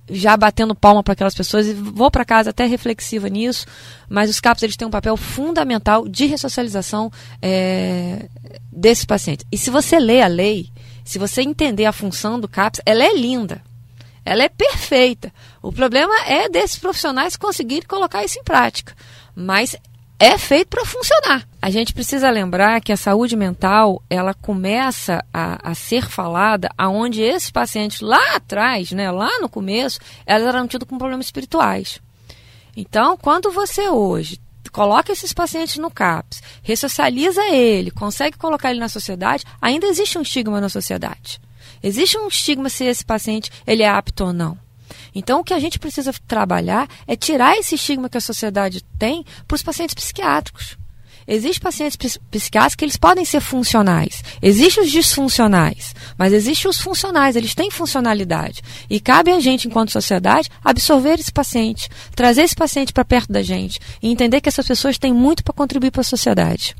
já batendo palma para aquelas pessoas e vou para casa até reflexiva nisso, mas os CAPs eles têm um papel fundamental de ressocialização é, desses pacientes. E se você lê a lei, se você entender a função do CAPS, ela é linda, ela é perfeita. O problema é desses profissionais conseguirem colocar isso em prática, mas é feito para funcionar. A gente precisa lembrar que a saúde mental ela começa a, a, ser falada aonde esses pacientes lá atrás, né, lá no começo, elas eram tidos com problemas espirituais. Então, quando você hoje coloca esses pacientes no CAPS, ressocializa ele, consegue colocar ele na sociedade, ainda existe um estigma na sociedade. Existe um estigma se esse paciente ele é apto ou não. Então, o que a gente precisa trabalhar é tirar esse estigma que a sociedade tem para os pacientes psiquiátricos. Existem pacientes psiquiátricos que eles podem ser funcionais. Existem os disfuncionais, mas existem os funcionais, eles têm funcionalidade. E cabe a gente, enquanto sociedade, absorver esse paciente, trazer esse paciente para perto da gente e entender que essas pessoas têm muito para contribuir para a sociedade.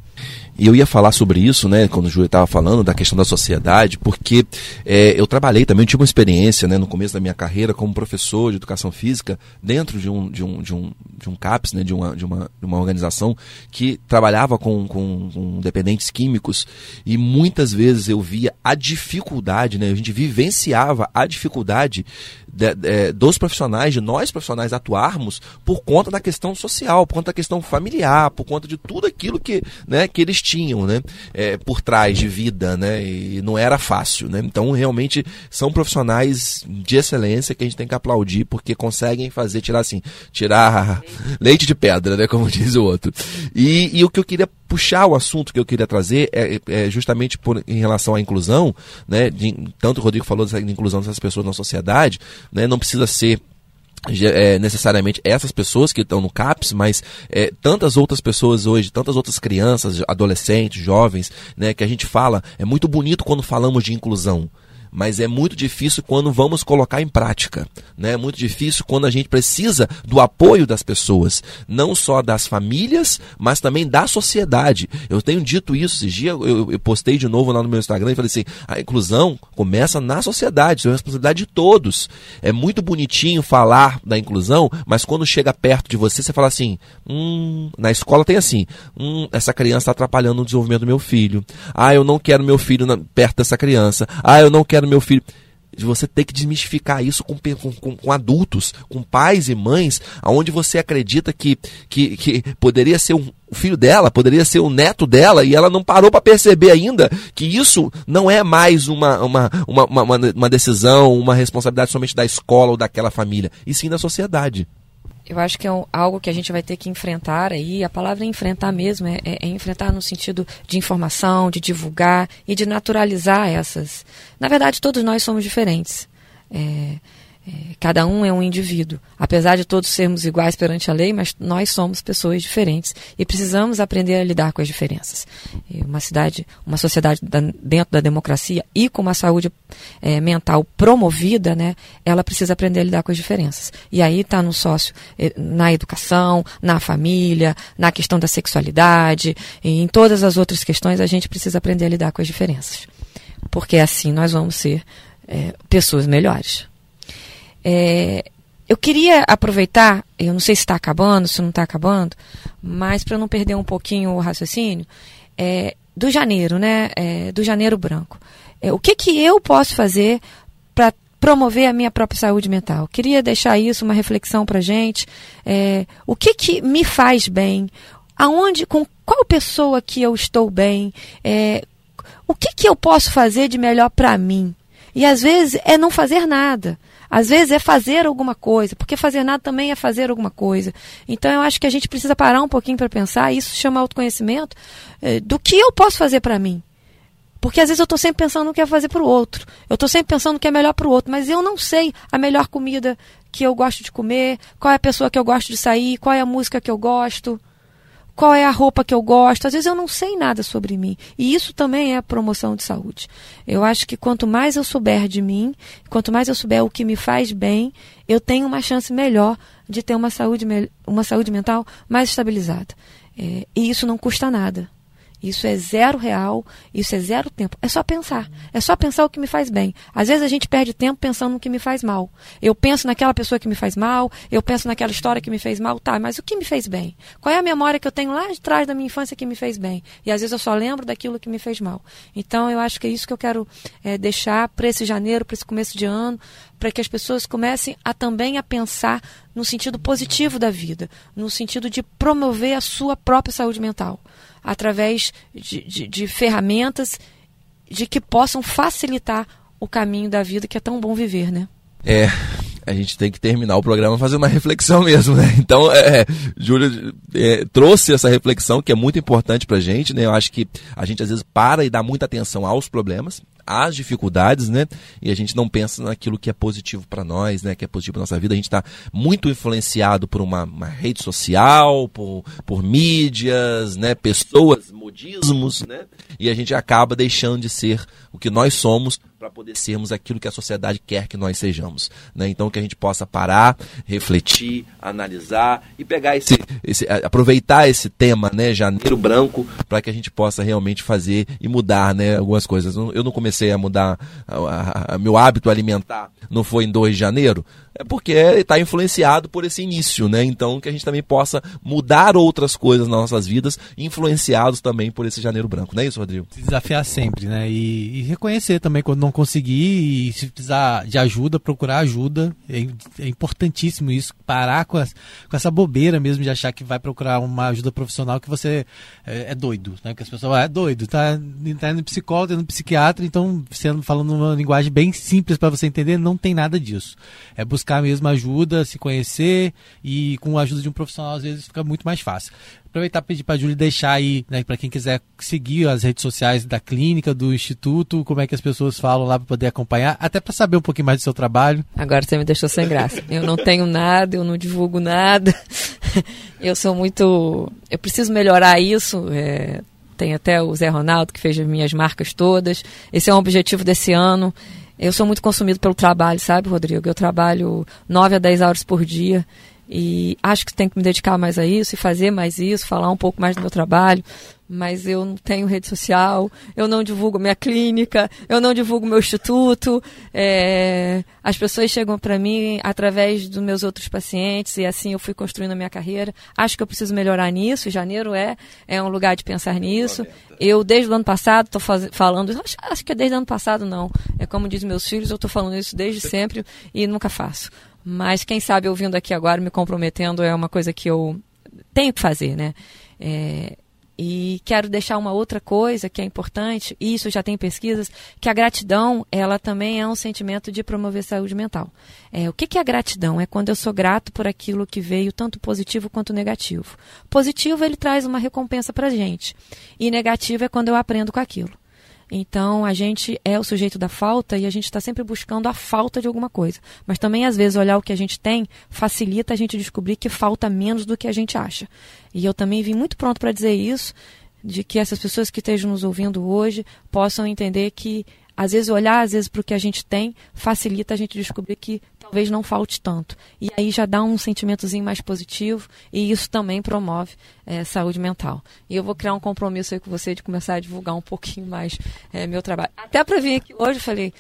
E eu ia falar sobre isso, né, quando o Júlio estava falando da questão da sociedade, porque é, eu trabalhei também, eu tive uma experiência né, no começo da minha carreira como professor de educação física dentro de um, de um, de um, de um CAPS, né, de, uma, de, uma, de uma organização que trabalhava com, com, com dependentes químicos. E muitas vezes eu via a dificuldade, né, a gente vivenciava a dificuldade de, de, dos profissionais, de nós profissionais atuarmos por conta da questão social, por conta da questão familiar, por conta de tudo aquilo que, né, que eles tinham, né, é, por trás de vida, né, e não era fácil, né. Então realmente são profissionais de excelência que a gente tem que aplaudir porque conseguem fazer tirar assim, tirar leite de pedra, né, como diz o outro. E, e o que eu queria puxar o assunto que eu queria trazer é, é justamente por, em relação à inclusão, né, de, tanto o Rodrigo falou dessa inclusão dessas pessoas na sociedade, né, não precisa ser é, necessariamente essas pessoas que estão no CAPS, mas é, tantas outras pessoas hoje, tantas outras crianças, adolescentes, jovens, né, que a gente fala, é muito bonito quando falamos de inclusão mas é muito difícil quando vamos colocar em prática. Né? É muito difícil quando a gente precisa do apoio das pessoas, não só das famílias, mas também da sociedade. Eu tenho dito isso esses dias, eu, eu postei de novo lá no meu Instagram e falei assim: a inclusão começa na sociedade, é uma responsabilidade de todos. É muito bonitinho falar da inclusão, mas quando chega perto de você, você fala assim: hum, na escola tem assim, hum, essa criança está atrapalhando o desenvolvimento do meu filho. Ah, eu não quero meu filho na, perto dessa criança. Ah, eu não quero no meu filho. Você tem que desmistificar isso com, com, com, adultos, com pais e mães, aonde você acredita que, que, que poderia ser um, o filho dela, poderia ser o neto dela, e ela não parou para perceber ainda que isso não é mais uma, uma, uma, uma, uma decisão, uma responsabilidade somente da escola ou daquela família, e sim da sociedade eu acho que é um, algo que a gente vai ter que enfrentar aí. A palavra enfrentar mesmo é, é, é, enfrentar no sentido de informação, de divulgar e de naturalizar essas. Na verdade, todos nós somos diferentes. É, é, cada um é um indivíduo. Apesar de todos sermos iguais perante a lei, mas nós somos pessoas diferentes e precisamos aprender a lidar com as diferenças. E uma cidade, uma sociedade da, dentro da democracia e com uma saúde é, mental promovida, né, ela precisa aprender a lidar com as diferenças. E aí está no sócio, é, na educação, na família, na questão da sexualidade, e em todas as outras questões a gente precisa aprender a lidar com as diferenças. Porque assim nós vamos ser é, pessoas melhores. É, eu queria aproveitar, eu não sei se está acabando, se não está acabando, mas para não perder um pouquinho o raciocínio, é, do janeiro, né? É, do janeiro branco. É, o que, que eu posso fazer para promover a minha própria saúde mental? Queria deixar isso uma reflexão para gente. É, o que, que me faz bem? Aonde, com qual pessoa que eu estou bem? É, o que, que eu posso fazer de melhor para mim? E às vezes é não fazer nada. Às vezes é fazer alguma coisa, porque fazer nada também é fazer alguma coisa. Então eu acho que a gente precisa parar um pouquinho para pensar, isso chama autoconhecimento, eh, do que eu posso fazer para mim. Porque às vezes eu estou sempre pensando no que é fazer para o outro. Eu estou sempre pensando no que é melhor para o outro, mas eu não sei a melhor comida que eu gosto de comer, qual é a pessoa que eu gosto de sair, qual é a música que eu gosto qual é a roupa que eu gosto. Às vezes eu não sei nada sobre mim. E isso também é promoção de saúde. Eu acho que quanto mais eu souber de mim, quanto mais eu souber o que me faz bem, eu tenho uma chance melhor de ter uma saúde, uma saúde mental mais estabilizada. É, e isso não custa nada. Isso é zero real, isso é zero tempo. É só pensar. É só pensar o que me faz bem. Às vezes a gente perde tempo pensando no que me faz mal. Eu penso naquela pessoa que me faz mal, eu penso naquela história que me fez mal, tá, mas o que me fez bem? Qual é a memória que eu tenho lá de trás da minha infância que me fez bem? E às vezes eu só lembro daquilo que me fez mal. Então eu acho que é isso que eu quero é, deixar para esse janeiro, para esse começo de ano, para que as pessoas comecem a também a pensar no sentido positivo da vida, no sentido de promover a sua própria saúde mental através de, de, de ferramentas de que possam facilitar o caminho da vida que é tão bom viver, né? É, a gente tem que terminar o programa fazendo uma reflexão mesmo, né? Então, é, Júlia é, trouxe essa reflexão que é muito importante pra gente, né? Eu acho que a gente às vezes para e dá muita atenção aos problemas, às dificuldades, né? E a gente não pensa naquilo que é positivo para nós, né? Que é positivo para nossa vida. A gente está muito influenciado por uma, uma, rede social, por, por mídias, né? Pessoas, modismos, né? E a gente acaba deixando de ser o que nós somos para poder sermos aquilo que a sociedade quer que nós sejamos. Né? Então que a gente possa parar, refletir, analisar e pegar esse, esse aproveitar esse tema, né, janeiro branco, para que a gente possa realmente fazer e mudar, né, algumas coisas. Eu não comecei a mudar a, a, a meu hábito alimentar, não foi em 2 de janeiro, é porque está influenciado por esse início, né? Então que a gente também possa mudar outras coisas nas nossas vidas, influenciados também por esse janeiro branco, não é isso, Rodrigo? Se desafiar sempre, né? E, e reconhecer também quando não conseguir e se precisar de ajuda, procurar ajuda. É, é importantíssimo isso, parar com, as, com, essa bobeira mesmo de achar que vai procurar uma ajuda profissional que você é, é doido, né? Que as pessoas ah, é doido, tá, tá indo psicólogo, tá indo psiquiatra, então sendo falando uma linguagem bem simples para você entender, não tem nada disso. É buscar mesmo ajuda, se conhecer e com a ajuda de um profissional às vezes fica muito mais fácil. Aproveitar para pedir para a Júlia deixar aí, né, para quem quiser seguir as redes sociais da clínica, do instituto, como é que as pessoas falam lá para poder acompanhar, até para saber um pouquinho mais do seu trabalho. Agora você me deixou sem graça. Eu não tenho nada, eu não divulgo nada. Eu sou muito. Eu preciso melhorar isso. É... Tem até o Zé Ronaldo que fez as minhas marcas todas. Esse é um objetivo desse ano. Eu sou muito consumido pelo trabalho, sabe, Rodrigo? Eu trabalho 9 a 10 horas por dia e acho que tenho que me dedicar mais a isso e fazer mais isso, falar um pouco mais do meu trabalho. Mas eu não tenho rede social, eu não divulgo minha clínica, eu não divulgo meu instituto. É, as pessoas chegam para mim através dos meus outros pacientes e assim eu fui construindo a minha carreira. Acho que eu preciso melhorar nisso. Janeiro é, é um lugar de pensar nisso. Eu, desde o ano passado, estou falando, acho, acho que é desde o ano passado, não. É como diz meus filhos, eu estou falando isso desde sempre e nunca faço. Mas quem sabe ouvindo aqui agora, me comprometendo, é uma coisa que eu tenho que fazer, né? É, e quero deixar uma outra coisa que é importante, e isso já tem pesquisas, que a gratidão, ela também é um sentimento de promover saúde mental. É, o que, que é gratidão? É quando eu sou grato por aquilo que veio, tanto positivo quanto negativo. Positivo, ele traz uma recompensa para gente. E negativo é quando eu aprendo com aquilo. Então, a gente é o sujeito da falta e a gente está sempre buscando a falta de alguma coisa. Mas também, às vezes, olhar o que a gente tem facilita a gente descobrir que falta menos do que a gente acha. E eu também vim muito pronto para dizer isso, de que essas pessoas que estejam nos ouvindo hoje possam entender que às vezes olhar às vezes para o que a gente tem facilita a gente descobrir que talvez não falte tanto e aí já dá um sentimentozinho mais positivo e isso também promove é, saúde mental e eu vou criar um compromisso aí com você de começar a divulgar um pouquinho mais é, meu trabalho até para vir aqui hoje eu falei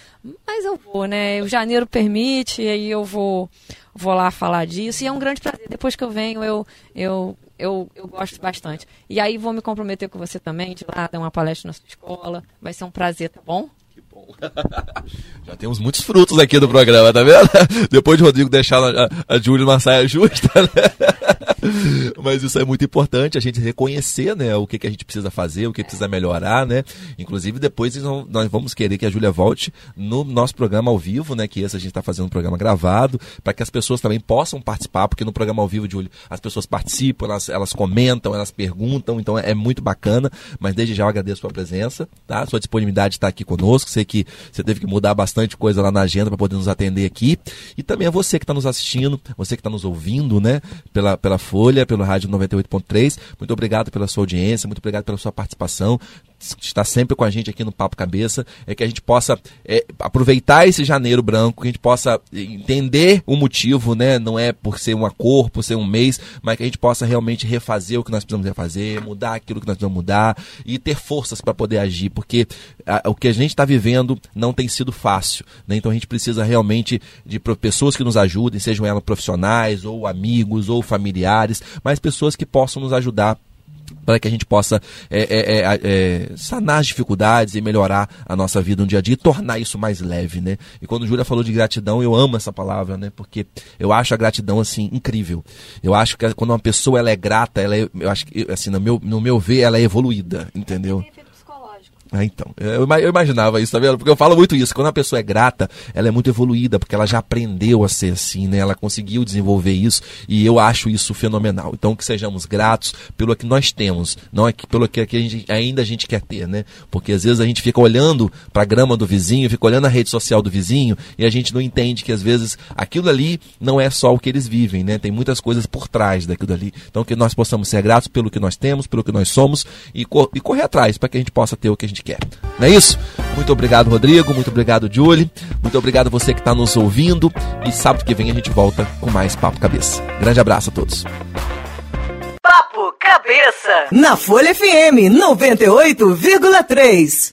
mas eu vou né o janeiro permite e aí eu vou vou lá falar disso e é um grande prazer depois que eu venho eu eu eu, eu gosto bastante. E aí vou me comprometer com você também, de lá dar uma palestra na sua escola. Vai ser um prazer, tá bom? Bom. Já temos muitos frutos aqui do programa, tá vendo? Depois de Rodrigo deixar a, a Júlia numa saia justa, né? Mas isso é muito importante, a gente reconhecer, né, o que, que a gente precisa fazer, o que precisa melhorar, né? Inclusive, depois nós vamos querer que a Júlia volte no nosso programa ao vivo, né? Que esse a gente está fazendo um programa gravado, para que as pessoas também possam participar, porque no programa ao vivo, Júlia, as pessoas participam, elas, elas comentam, elas perguntam, então é, é muito bacana. Mas desde já eu agradeço a sua presença, tá? Sua disponibilidade de estar aqui conosco. Sei que você teve que mudar bastante coisa lá na agenda para poder nos atender aqui. E também a você que está nos assistindo, você que está nos ouvindo, né? Pela, pela Folha, pelo Rádio 98.3. Muito obrigado pela sua audiência, muito obrigado pela sua participação está sempre com a gente aqui no Papo Cabeça, é que a gente possa é, aproveitar esse janeiro branco, que a gente possa entender o motivo, né? Não é por ser uma cor, por ser um mês, mas que a gente possa realmente refazer o que nós precisamos refazer, mudar aquilo que nós precisamos mudar e ter forças para poder agir, porque a, o que a gente está vivendo não tem sido fácil, né? Então a gente precisa realmente de pessoas que nos ajudem, sejam elas profissionais, ou amigos, ou familiares, mas pessoas que possam nos ajudar para que a gente possa é, é, é, é, sanar as dificuldades e melhorar a nossa vida no dia a dia e tornar isso mais leve, né? E quando Júlia falou de gratidão, eu amo essa palavra, né? Porque eu acho a gratidão, assim, incrível. Eu acho que quando uma pessoa ela é grata, ela é, eu acho que, assim, no meu, no meu ver, ela é evoluída, entendeu? Ah, então. Eu, eu, imaginava isso, tá vendo? Porque eu falo muito isso. Quando a pessoa é grata, ela é muito evoluída, porque ela já aprendeu a ser assim, né? Ela conseguiu desenvolver isso e eu acho isso fenomenal. Então, que sejamos gratos pelo que nós temos, não é pelo que a gente, ainda a gente quer ter, né? Porque às vezes a gente fica olhando para a grama do vizinho, fica olhando a rede social do vizinho e a gente não entende que às vezes aquilo ali não é só o que eles vivem, né? Tem muitas coisas por trás daquilo ali. Então, que nós possamos ser gratos pelo que nós temos, pelo que nós somos e, cor e correr atrás para que a gente possa ter o que a gente quer. Não é isso? Muito obrigado, Rodrigo. Muito obrigado, Julie. Muito obrigado você que está nos ouvindo. E sábado que vem a gente volta com mais Papo Cabeça. Grande abraço a todos. Papo Cabeça. Na Folha FM 98,3.